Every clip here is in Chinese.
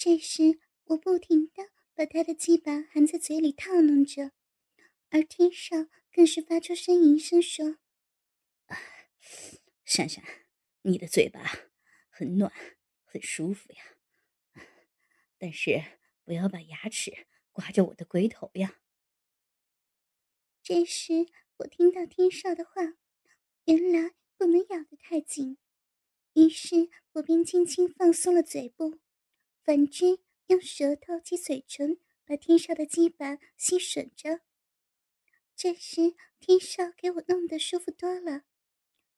这时，我不停的把他的鸡巴含在嘴里套弄着，而天少更是发出呻吟声说：“珊珊，你的嘴巴很暖，很舒服呀。但是不要把牙齿刮着我的龟头呀。”这时，我听到天少的话，原来不能咬得太紧，于是我便轻轻放松了嘴部。反之，用舌头及嘴唇把天少的鸡巴吸吮着。这时，天少给我弄得舒服多了，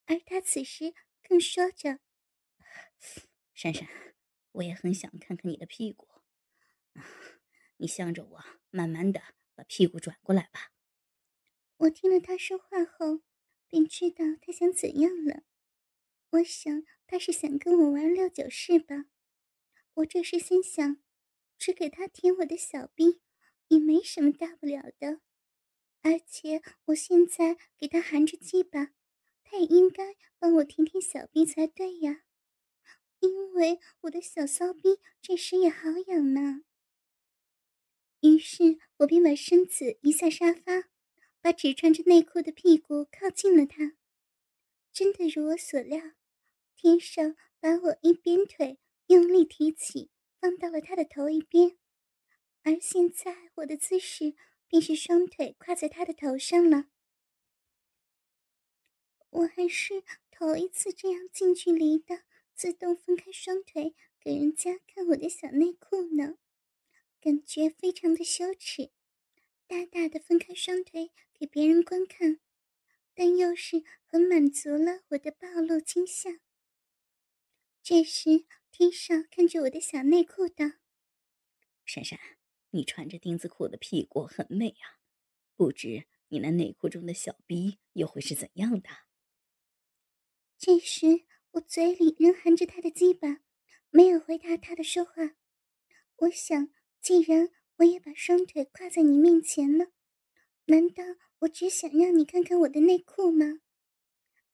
而他此时更说着：“珊珊，我也很想看看你的屁股，你向着我，慢慢的把屁股转过来吧。”我听了他说话后，便知道他想怎样了。我想他是想跟我玩六九式吧。我这时心想，只给他舔我的小臂，也没什么大不了的。而且我现在给他含着鸡巴，他也应该帮我舔舔小臂才对呀。因为我的小骚逼这时也好痒呢。于是我便把身子移下沙发，把只穿着内裤的屁股靠近了他。真的如我所料，天上把我一边腿。用力提起，放到了他的头一边，而现在我的姿势便是双腿跨在他的头上了。我还是头一次这样近距离的自动分开双腿给人家看我的小内裤呢，感觉非常的羞耻，大大的分开双腿给别人观看，但又是很满足了我的暴露倾向。这时。天少看着我的小内裤道：“珊珊，你穿着丁字裤的屁股很美啊，不知你那内裤中的小逼又会是怎样的？”这时我嘴里仍含着他的鸡巴，没有回答他的说话。我想，既然我也把双腿跨在你面前了，难道我只想让你看看我的内裤吗？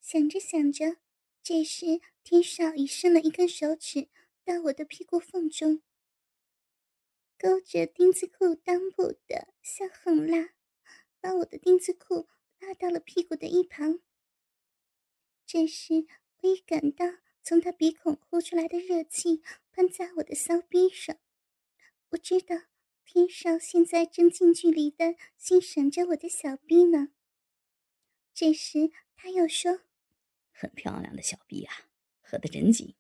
想着想着。这时，天少已伸了一根手指到我的屁股缝中，勾着丁字裤裆部的向横拉，把我的丁字裤拉到了屁股的一旁。这时，我已感到从他鼻孔呼出来的热气喷在我的骚逼上。我知道天少现在正近距离的欣赏着我的小逼呢。这时，他又说。很漂亮的小臂啊，合得真紧。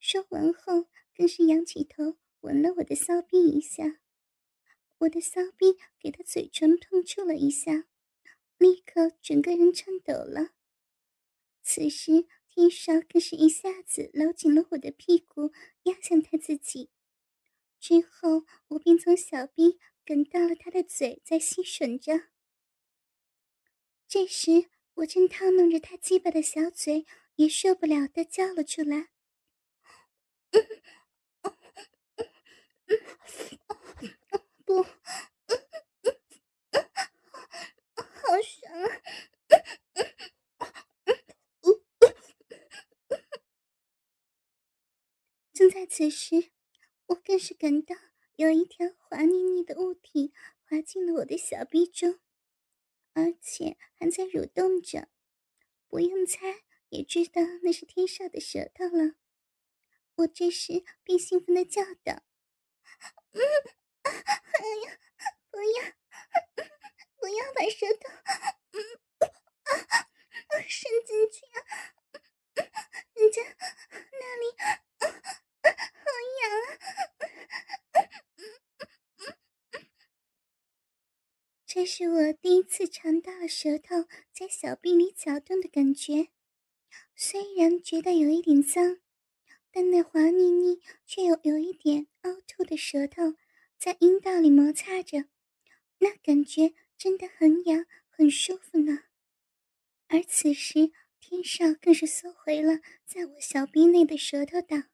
说完后，更是仰起头吻了我的骚逼一下。我的骚逼给他嘴唇碰触了一下，立刻整个人颤抖了。此时，天少更是一下子搂紧了我的屁股，压向他自己。之后，我便从小臂梗到了他的嘴，在吸吮着。这时。我正套弄着他鸡巴的小嘴，也受不了的叫了出来：“不，好爽啊！”正在此时，我更是感到有一条滑腻腻的物体滑进了我的小臂中。而且还在蠕动着，不用猜也知道那是天少的舌头了。我这时便兴奋的叫道：“嗯，哎呀，不要，不要把舌头，嗯，啊，伸进去啊，人家那里，好痒啊！”这是我第一次尝到了舌头在小臂里搅动的感觉，虽然觉得有一点脏，但那滑腻腻却又有一点凹凸的舌头在阴道里摩擦着，那感觉真的很痒，很舒服呢。而此时，天少更是缩回了在我小臂内的舌头道：“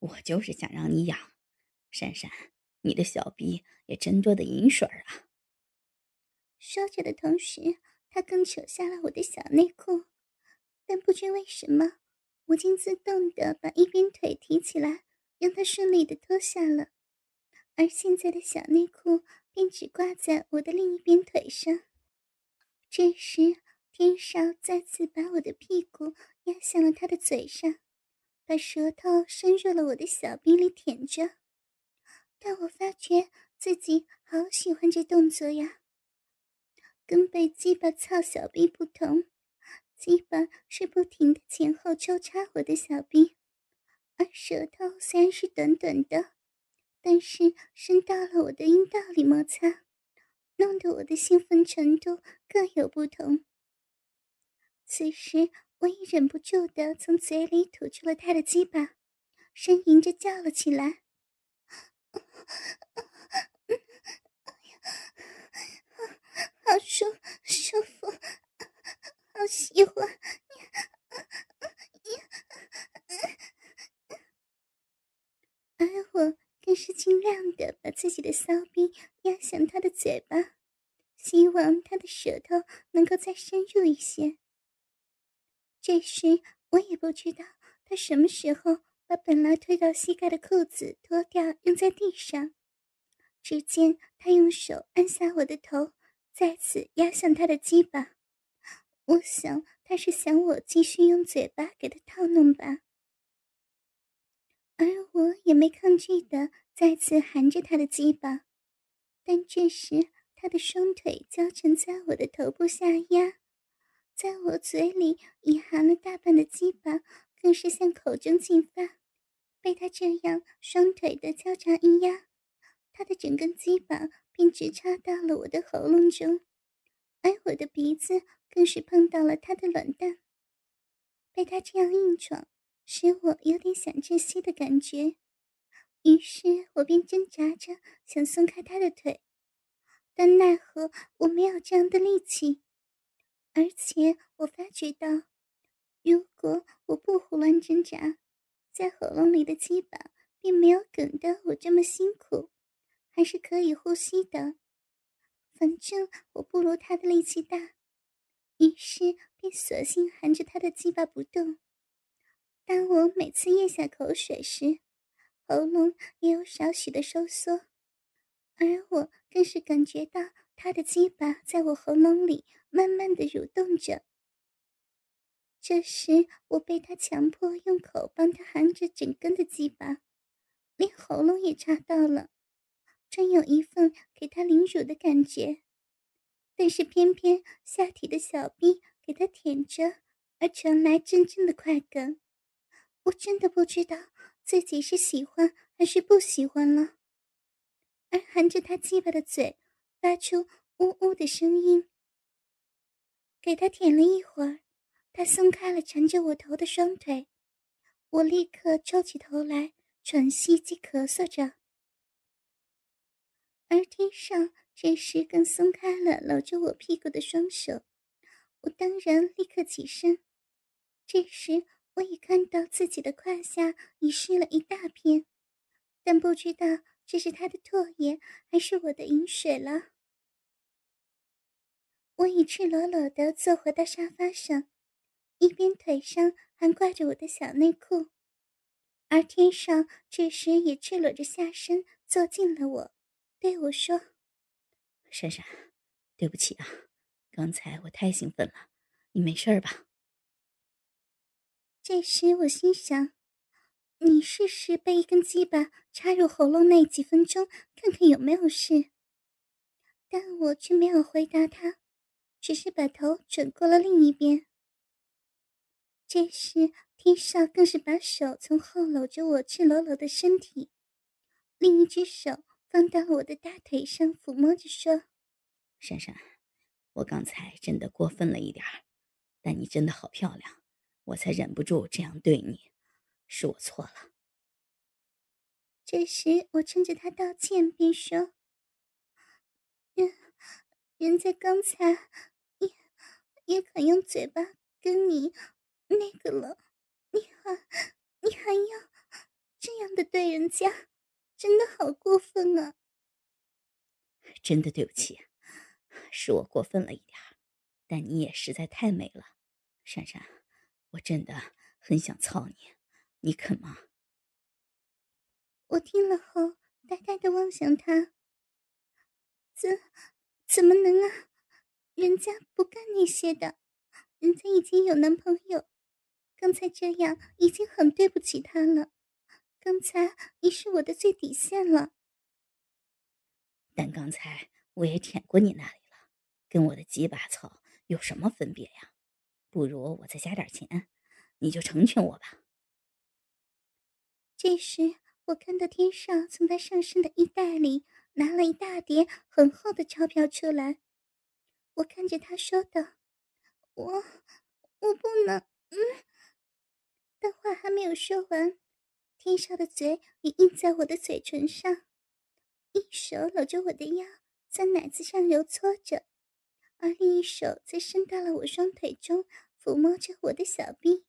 我就是想让你痒，珊珊。”你的小臂也真多的银水啊！说着的同时，他更扯下了我的小内裤，但不知为什么，我竟自动的把一边腿提起来，让他顺利的脱下了，而现在的小内裤便只挂在我的另一边腿上。这时，天少再次把我的屁股压向了他的嘴上，把舌头伸入了我的小臂里舔着。但我发觉自己好喜欢这动作呀，跟被鸡巴操小臂不同。鸡巴是不停的前后抽插我的小臂，而舌头虽然是短短的，但是伸到了我的阴道里摩擦，弄得我的兴奋程度各有不同。此时我也忍不住的从嘴里吐出了他的鸡巴，呻吟着叫了起来：“ 好舒舒服！”喜欢你，而我更是尽量的把自己的骚逼压向他的嘴巴，希望他的舌头能够再深入一些。这时，我也不知道他什么时候把本来推到膝盖的裤子脱掉扔在地上，只见他用手按下我的头，再次压向他的鸡巴。我想他是想我继续用嘴巴给他套弄吧，而我也没抗拒的再次含着他的鸡巴，但这时他的双腿交缠在我的头部下压，在我嘴里已含了大半的鸡巴，更是向口中进发，被他这样双腿的交叉一压，他的整根鸡巴便直插到了我的喉咙中。而我的鼻子更是碰到了他的卵蛋，被他这样硬闯，使我有点想窒息的感觉。于是我便挣扎着想松开他的腿，但奈何我没有这样的力气。而且我发觉到，如果我不胡乱挣扎，在喉咙里的鸡巴并没有梗得我这么辛苦，还是可以呼吸的。反正我不如他的力气大，于是便索性含着他的鸡巴不动。当我每次咽下口水时，喉咙也有少许的收缩，而我更是感觉到他的鸡巴在我喉咙里慢慢的蠕动着。这时，我被他强迫用口帮他含着整根的鸡巴，连喉咙也插到了。真有一份给他凌辱的感觉，但是偏偏下体的小臂给他舔着，而传来阵阵的快感。我真的不知道自己是喜欢还是不喜欢了。而含着他鸡巴的嘴发出呜呜的声音。给他舔了一会儿，他松开了缠着我头的双腿，我立刻抽起头来喘息及咳嗽着。而天上这时更松开了搂着我屁股的双手，我当然立刻起身。这时我已看到自己的胯下已湿了一大片，但不知道这是他的唾液还是我的饮水了。我已赤裸裸的坐回到沙发上，一边腿上还挂着我的小内裤，而天上这时也赤裸着下身坐近了我。对我说：“珊珊，对不起啊，刚才我太兴奋了，你没事吧？”这时我心想：“你试试被一根鸡巴插入喉咙那几分钟，看看有没有事。”但我却没有回答他，只是把头转过了另一边。这时天少更是把手从后搂着我赤裸裸的身体，另一只手。放到我的大腿上，抚摸着说：“珊珊，我刚才真的过分了一点儿，但你真的好漂亮，我才忍不住这样对你，是我错了。”这时，我趁着他道歉，便说：“人，人在刚才也也肯用嘴巴跟你那个了，你还你还要这样的对人家。”真的好过分啊！真的对不起，是我过分了一点但你也实在太美了，珊珊，我真的很想操你，你肯吗？我听了后呆呆的望向他。怎怎么能啊？人家不干那些的，人家已经有男朋友。刚才这样已经很对不起他了，刚才你是我的最底线了。但刚才我也舔过你那里了，跟我的几把草有什么分别呀？不如我再加点钱，你就成全我吧。这时，我看到天少从他上身的衣袋里拿了一大叠很厚的钞票出来，我看着他说道：“我，我不能，嗯。”但话还没有说完，天少的嘴也印在我的嘴唇上，一手搂着我的腰，在奶子上揉搓着，而另一手则伸到了我双腿中，抚摸着我的小臂。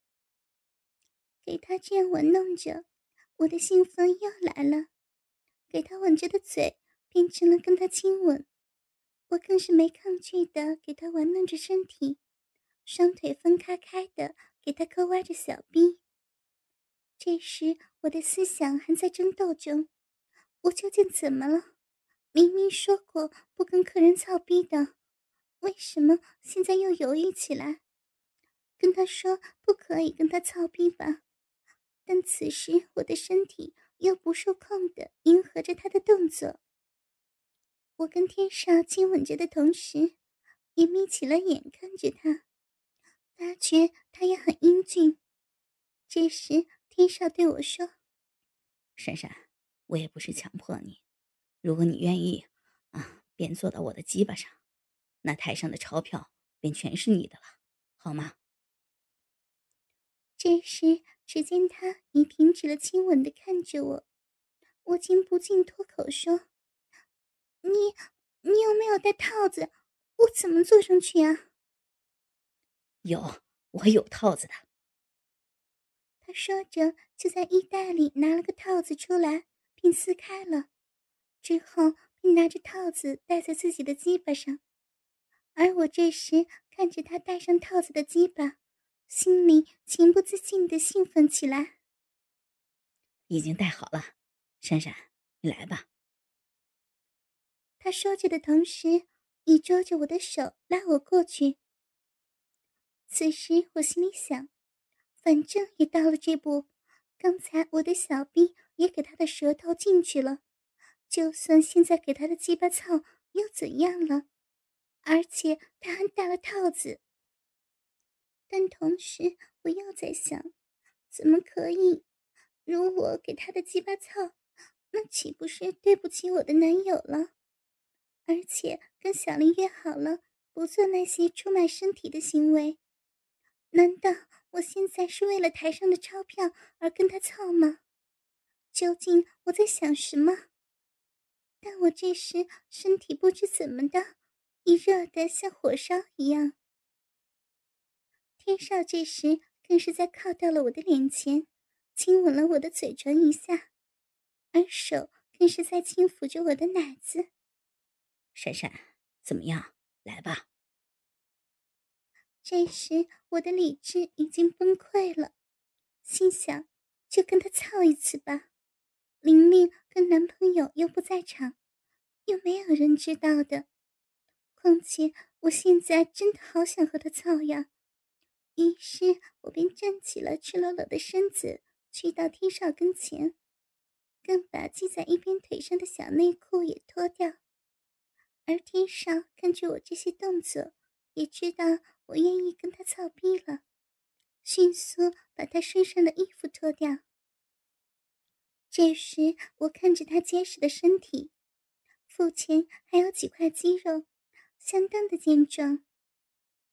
给他这样玩弄着，我的兴奋又来了。给他吻着的嘴变成了跟他亲吻，我更是没抗拒的给他玩弄着身体，双腿分开开的。给他抠挖着小臂。这时，我的思想还在争斗中：我究竟怎么了？明明说过不跟客人操逼的，为什么现在又犹豫起来？跟他说不可以跟他操逼吧，但此时我的身体又不受控的迎合着他的动作。我跟天少亲吻着的同时，也眯起了眼看着他。发觉他也很英俊。这时，天少对我说：“珊珊，我也不是强迫你，如果你愿意，啊，便坐到我的鸡巴上，那台上的钞票便全是你的了，好吗？”这时，只见他已停止了亲吻的看着我，我竟不禁脱口说：“你，你有没有戴套子？我怎么坐上去啊？”有，我有套子的。他说着，就在衣袋里拿了个套子出来，并撕开了，之后并拿着套子戴在自己的鸡巴上。而我这时看着他戴上套子的鸡巴，心里情不自禁的兴奋起来。已经戴好了，珊珊，你来吧。他说着的同时，已捉着我的手拉我过去。此时我心里想，反正也到了这步，刚才我的小臂也给他的舌头进去了，就算现在给他的鸡巴操又怎样了？而且他还戴了套子。但同时我又在想，怎么可以？如果给他的鸡巴操，那岂不是对不起我的男友了？而且跟小林约好了，不做那些出卖身体的行为。难道我现在是为了台上的钞票而跟他操吗？究竟我在想什么？但我这时身体不知怎么的，已热得像火烧一样。天少这时更是在靠到了我的脸前，亲吻了我的嘴唇一下，而手更是在轻抚着我的奶子。珊珊，怎么样？来吧。这时，我的理智已经崩溃了，心想：就跟他操一次吧。玲玲跟男朋友又不在场，又没有人知道的。况且我现在真的好想和他操呀！于是我便站起了赤裸裸的身子，去到天少跟前，更把系在一边腿上的小内裤也脱掉。而天少看着我这些动作，也知道。我愿意跟他操逼了，迅速把他身上的衣服脱掉。这时，我看着他结实的身体，腹前还有几块肌肉，相当的健壮。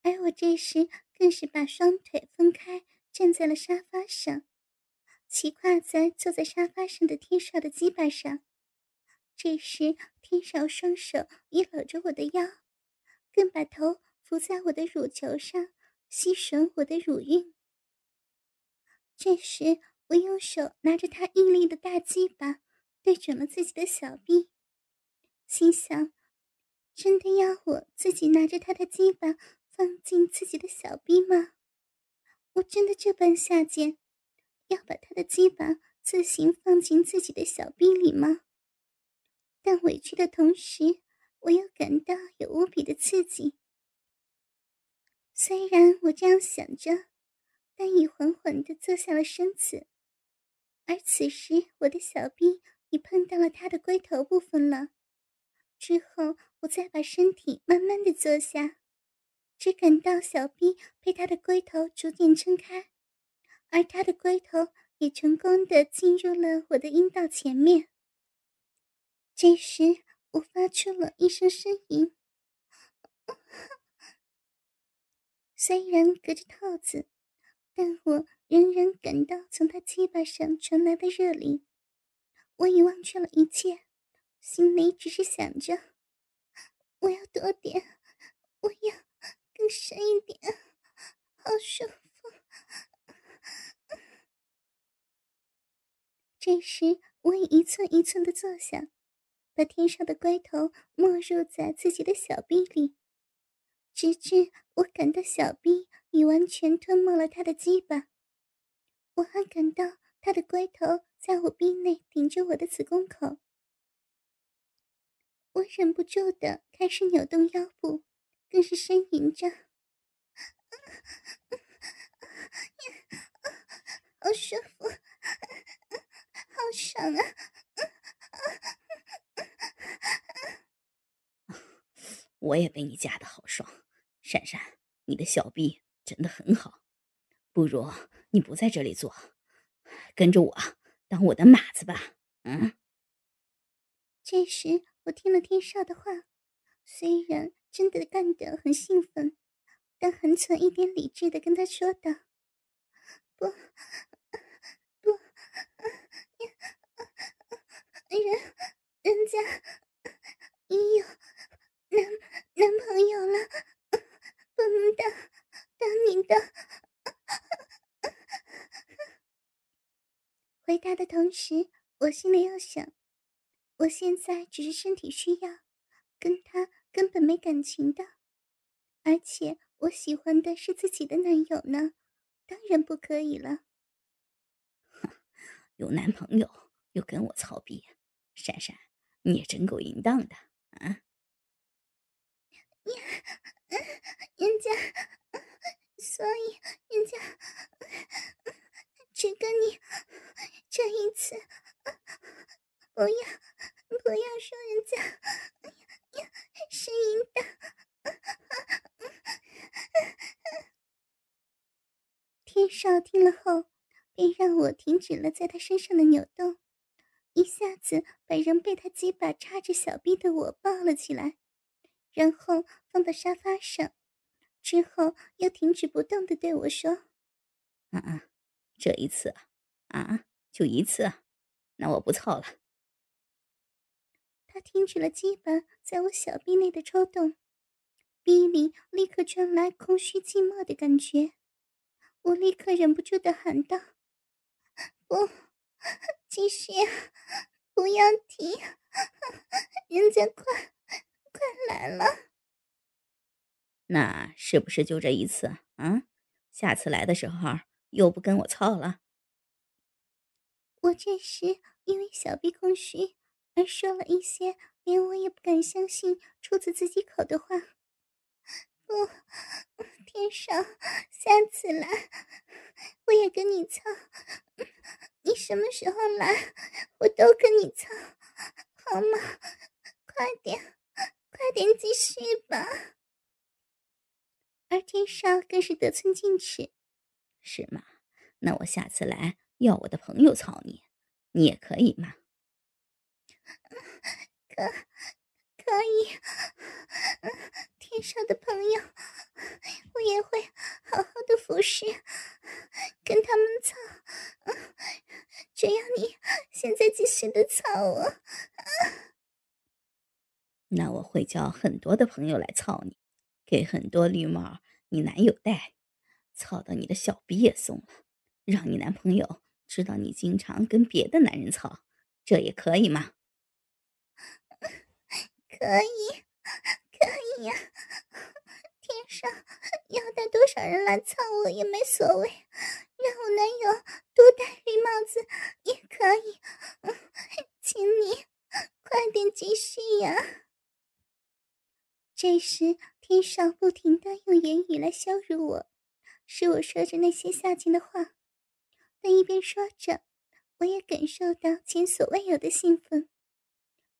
而我这时更是把双腿分开，站在了沙发上，骑跨在坐在沙发上的天少的鸡巴上。这时，天少双手也搂着我的腰，更把头。伏在我的乳球上，吸吮我的乳晕。这时，我用手拿着他硬力的大鸡巴，对准了自己的小臂，心想：真的要我自己拿着他的鸡巴放进自己的小臂吗？我真的这般下贱，要把他的鸡巴自行放进自己的小臂里吗？但委屈的同时，我又感到有无比的刺激。虽然我这样想着，但已缓缓地坐下了身子，而此时我的小臂已碰到了他的龟头部分了。之后，我再把身体慢慢的坐下，只感到小臂被他的龟头逐渐撑开，而他的龟头也成功的进入了我的阴道前面。这时，我发出了一声呻吟。虽然隔着套子，但我仍然感到从他鸡巴上传来的热力。我已忘却了一切，心里只是想着：我要多点，我要更深一点，好舒服。这时，我已一寸一寸的坐下。把天上的龟头没入在自己的小臂里，直至我感到小臂已完全吞没了他的鸡巴。我还感到他的龟头在我臂内顶着我的子宫口。我忍不住的开始扭动腰部，更是呻吟着：“好舒服，好爽啊！”我也被你夹的好爽，珊珊，你的小臂真的很好。不如你不在这里做，跟着我当我的马子吧。嗯。这时我听了天少的话，虽然真的干得很兴奋，但还存一点理智的跟他说道：“不，不，人，人家已有。”男男朋友了，不能当当你的。回答的同时，我心里又想：我现在只是身体需要，跟他根本没感情的，而且我喜欢的是自己的男友呢，当然不可以了。有男朋友又跟我操逼，珊珊，你也真够淫荡的啊！人家，所以人家只跟你这一次，不要不要说人家是淫荡。天少听了后，便让我停止了在他身上的扭动，一下子把仍被他鸡巴插着小臂的我抱了起来。然后放到沙发上，之后又停止不动的对我说：“嗯嗯，这一次啊，啊，就一次啊，那我不操了。”他停止了鸡巴在我小臂内的抽动，臂里立刻传来空虚寂寞的感觉。我立刻忍不住的喊道：“不，继续，不要停，人家快！”快来了！那是不是就这一次啊？下次来的时候又不跟我操了？我这时因为小臂空虚而说了一些连我也不敢相信出自自己口的话。不，天上，下次来我也跟你操。你什么时候来，我都跟你操，好吗？快点！快点继续吧。而天少更是得寸进尺，是吗？那我下次来要我的朋友操你，你也可以吗？可可以，天上的朋友，我也会好好的服侍，跟他们操。只要你现在继续的操我。那我会叫很多的朋友来操你，给很多绿帽你男友戴，操到你的小逼也松了，让你男朋友知道你经常跟别的男人操，这也可以吗？可以，可以呀！天上要带多少人来操我也没所谓，让我男友多戴绿帽子也可以。请你快点继续呀！这时，天上不停的用言语来羞辱我，使我说着那些下贱的话。但一边说着，我也感受到前所未有的兴奋。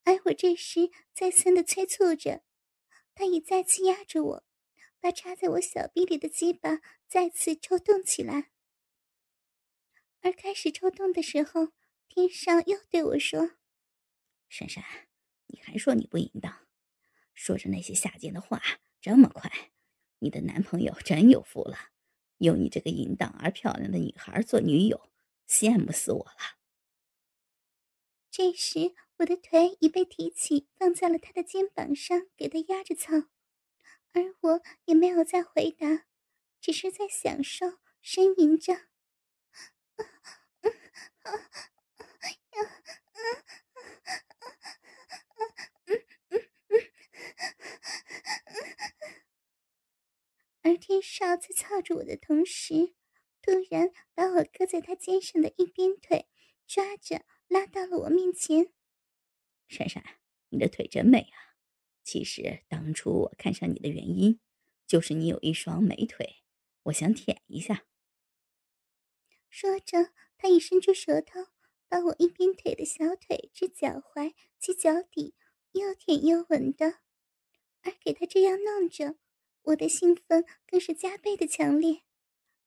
而我这时再三的催促着，他也再次压着我，把插在我小臂里的鸡巴再次抽动起来。而开始抽动的时候，天上又对我说：“珊珊，你还说你不淫荡？”说着那些下贱的话，这么快，你的男朋友真有福了，有你这个淫荡而漂亮的女孩做女友，羡慕死我了。这时，我的腿已被提起，放在了他的肩膀上，给他压着操，而我也没有再回答，只是在享受，呻吟着。而天少在操着我的同时，突然把我搁在他肩上的一边腿抓着拉到了我面前。珊珊，你的腿真美啊！其实当初我看上你的原因，就是你有一双美腿，我想舔一下。说着，他已伸出舌头，把我一边腿的小腿至脚踝及脚底又舔又吻的，而给他这样弄着。我的兴奋更是加倍的强烈，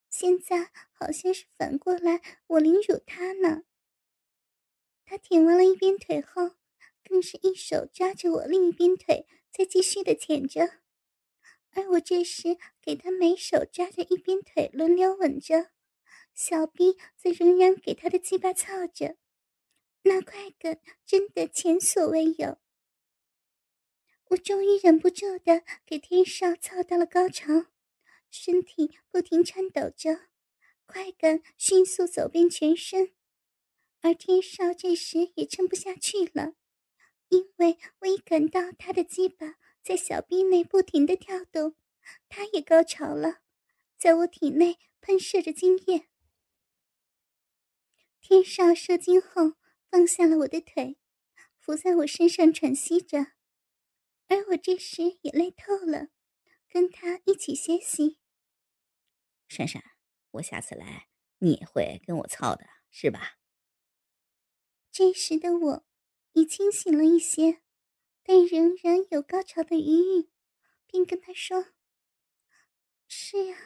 现在好像是反过来我凌辱他呢。他舔完了一边腿后，更是一手抓着我另一边腿，再继续的舔着，而我这时给他每手抓着一边腿，轮流吻着，小臂则仍然给他的鸡巴操着，那快感真的前所未有。我终于忍不住的给天少操到了高潮，身体不停颤抖着，快感迅速走遍全身，而天少这时也撑不下去了，因为我已感到他的鸡巴在小臂内不停的跳动，他也高潮了，在我体内喷射着精液。天少射精后放下了我的腿，伏在我身上喘息着。而我这时也累透了，跟他一起歇息。珊珊，我下次来，你也会跟我操的，是吧？这时的我已清醒了一些，但仍然有高潮的余韵，并跟他说：“是呀，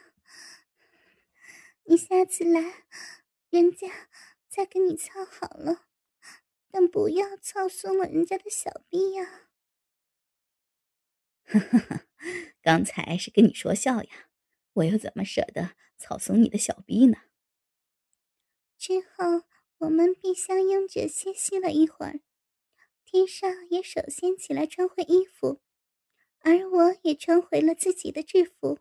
你下次来，人家再跟你操好了，但不要操松了人家的小臂呀。”哈哈，刚才是跟你说笑呀，我又怎么舍得操松你的小臂呢？之后我们便相拥着歇息了一会儿，天少也首先起来穿回衣服，而我也穿回了自己的制服。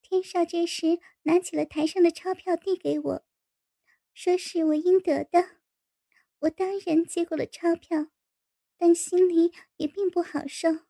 天少这时拿起了台上的钞票递给我，说是我应得的，我当然接过了钞票，但心里也并不好受。